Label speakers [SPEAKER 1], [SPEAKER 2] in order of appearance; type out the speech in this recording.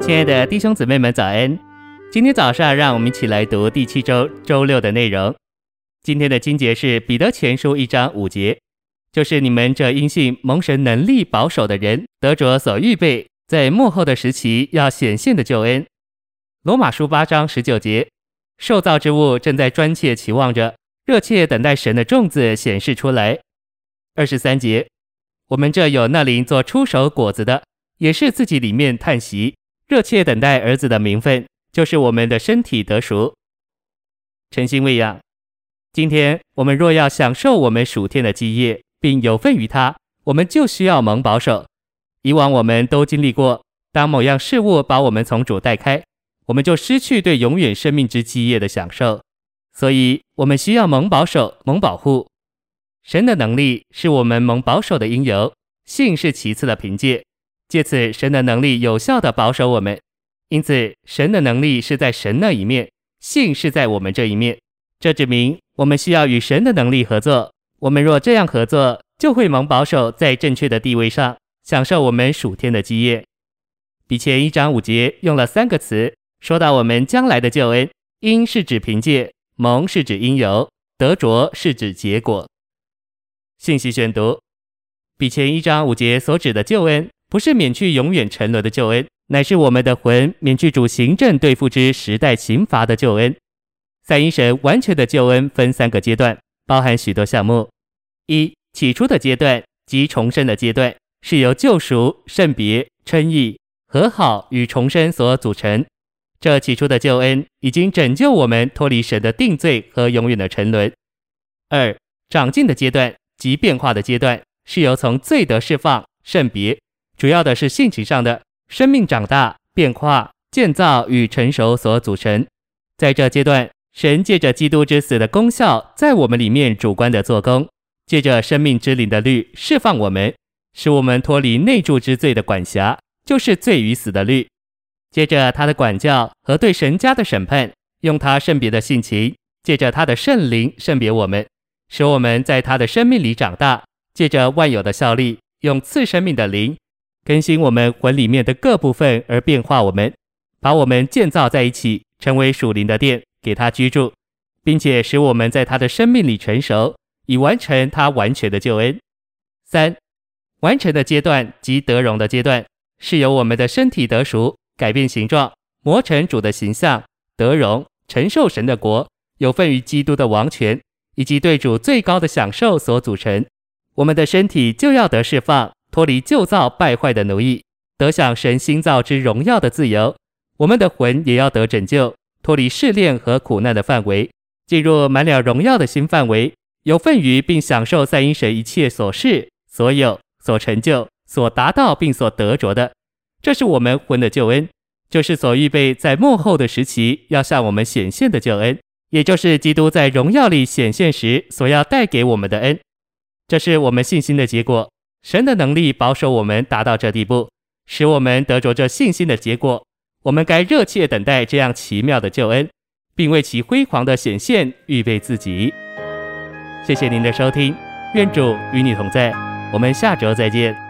[SPEAKER 1] 亲爱的弟兄姊妹们，早安！今天早上，让我们一起来读第七周周六的内容。今天的经节是彼得前书一章五节，就是你们这因信蒙神能力保守的人，得着所预备在幕后的时期要显现的救恩。罗马书八章十九节，受造之物正在专切期望着，热切等待神的种子显示出来。二十三节，我们这有那灵做出手果子的，也是自己里面叹息，热切等待儿子的名分，就是我们的身体得赎。诚心喂养，今天我们若要享受我们属天的基业，并有份于他，我们就需要蒙保守。以往我们都经历过，当某样事物把我们从主带开，我们就失去对永远生命之基业的享受。所以，我们需要蒙保守、蒙保护。神的能力是我们蒙保守的因由，信是其次的凭借。借此，神的能力有效地保守我们。因此，神的能力是在神那一面，信是在我们这一面。这指明我们需要与神的能力合作。我们若这样合作，就会蒙保守在正确的地位上，享受我们属天的基业。比前一章五节用了三个词，说到我们将来的救恩。因是指凭借，蒙是指因由，得着是指结果。信息选读：比前一章五节所指的救恩。不是免去永远沉沦的救恩，乃是我们的魂免去主行政对付之时代刑罚的救恩。三一神完全的救恩分三个阶段，包含许多项目。一、起初的阶段即重生的阶段，是由救赎、圣别、称义、和好与重生所组成。这起初的救恩已经拯救我们脱离神的定罪和永远的沉沦。二、长进的阶段即变化的阶段，是由从罪得释放、圣别。主要的是性情上的生命长大、变化、建造与成熟所组成。在这阶段，神借着基督之死的功效，在我们里面主观的做工，借着生命之灵的律释放我们，使我们脱离内住之罪的管辖，就是罪与死的律。接着他的管教和对神家的审判，用他圣别的性情，借着他的圣灵圣别我们，使我们在他的生命里长大。借着万有的效力，用赐生命的灵。更新我们魂里面的各部分，而变化我们，把我们建造在一起，成为属灵的殿，给他居住，并且使我们在他的生命里成熟，以完成他完全的救恩。三、完成的阶段即得荣的阶段，是由我们的身体得熟，改变形状，磨成主的形象，得荣，承受神的国，有份于基督的王权，以及对主最高的享受所组成。我们的身体就要得释放。脱离旧造败坏的奴役，得享神新造之荣耀的自由。我们的魂也要得拯救，脱离试炼和苦难的范围，进入满了荣耀的新范围，有份于并享受三一神一切所是、所有、所成就、所达到并所得着的。这是我们魂的救恩，就是所预备在末后的时期要向我们显现的救恩，也就是基督在荣耀里显现时所要带给我们的恩。这是我们信心的结果。神的能力保守我们达到这地步，使我们得着这信心的结果。我们该热切等待这样奇妙的救恩，并为其辉煌的显现预备自己。谢谢您的收听，愿主与你同在，我们下周再见。